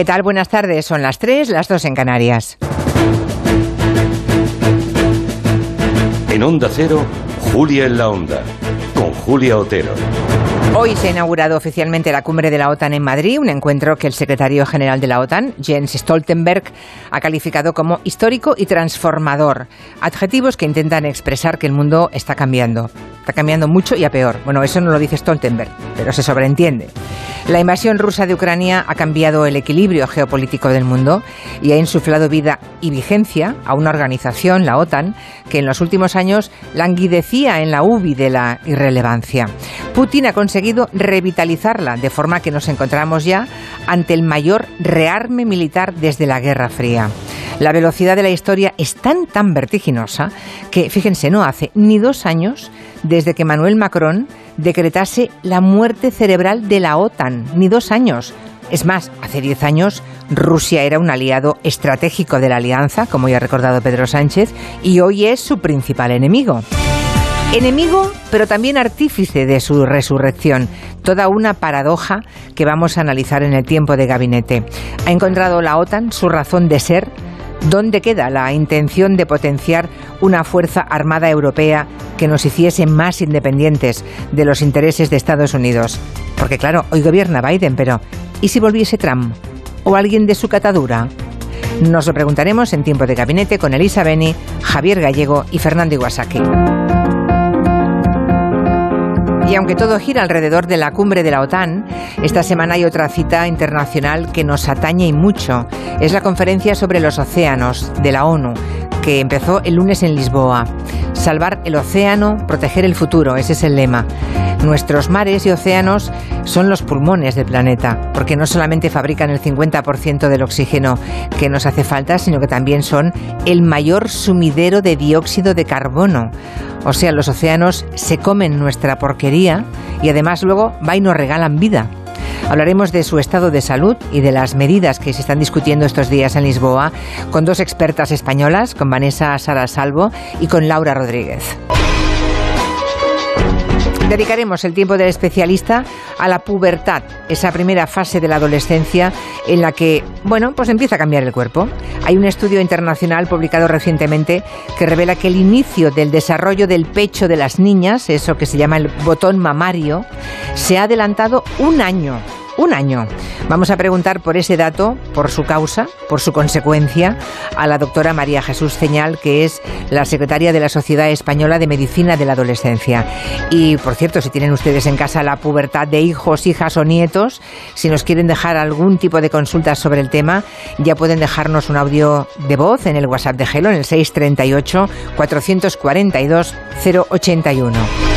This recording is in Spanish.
¿Qué tal? Buenas tardes. Son las 3, las 2 en Canarias. En Onda Cero, Julia en la Onda, con Julia Otero. Hoy se ha inaugurado oficialmente la cumbre de la OTAN en Madrid, un encuentro que el secretario general de la OTAN, Jens Stoltenberg, ha calificado como histórico y transformador. Adjetivos que intentan expresar que el mundo está cambiando. Está cambiando mucho y a peor. Bueno, eso no lo dice Stoltenberg, pero se sobreentiende. La invasión rusa de Ucrania ha cambiado el equilibrio geopolítico del mundo y ha insuflado vida y vigencia a una organización, la OTAN, que en los últimos años languidecía en la UBI de la irrelevancia. Putin ha conseguido revitalizarla, de forma que nos encontramos ya ante el mayor rearme militar desde la Guerra Fría. La velocidad de la historia es tan, tan vertiginosa que, fíjense, no hace ni dos años desde que Manuel Macron decretase la muerte cerebral de la OTAN, ni dos años. Es más, hace diez años Rusia era un aliado estratégico de la alianza, como ya ha recordado Pedro Sánchez, y hoy es su principal enemigo. Enemigo, pero también artífice de su resurrección. Toda una paradoja que vamos a analizar en el tiempo de gabinete. ¿Ha encontrado la OTAN su razón de ser? ¿Dónde queda la intención de potenciar una fuerza armada europea que nos hiciese más independientes de los intereses de Estados Unidos? Porque claro, hoy gobierna Biden, pero ¿y si volviese Trump? ¿O alguien de su catadura? Nos lo preguntaremos en tiempo de gabinete con Elisa Beni, Javier Gallego y Fernando Iwasaki. Y aunque todo gira alrededor de la cumbre de la OTAN, esta semana hay otra cita internacional que nos atañe y mucho. Es la conferencia sobre los océanos de la ONU, que empezó el lunes en Lisboa. Salvar el océano, proteger el futuro, ese es el lema. Nuestros mares y océanos son los pulmones del planeta, porque no solamente fabrican el 50% del oxígeno que nos hace falta, sino que también son el mayor sumidero de dióxido de carbono. O sea, los océanos se comen nuestra porquería y además luego va y nos regalan vida. Hablaremos de su estado de salud y de las medidas que se están discutiendo estos días en Lisboa con dos expertas españolas, con Vanessa Sara Salvo y con Laura Rodríguez. Dedicaremos el tiempo del especialista a la pubertad, esa primera fase de la adolescencia en la que, bueno, pues empieza a cambiar el cuerpo. Hay un estudio internacional publicado recientemente que revela que el inicio del desarrollo del pecho de las niñas, eso que se llama el botón mamario, se ha adelantado un año un año. Vamos a preguntar por ese dato, por su causa, por su consecuencia, a la doctora María Jesús Ceñal, que es la secretaria de la Sociedad Española de Medicina de la Adolescencia. Y, por cierto, si tienen ustedes en casa la pubertad de hijos, hijas o nietos, si nos quieren dejar algún tipo de consultas sobre el tema, ya pueden dejarnos un audio de voz en el WhatsApp de Gelo, en el 638 442 081.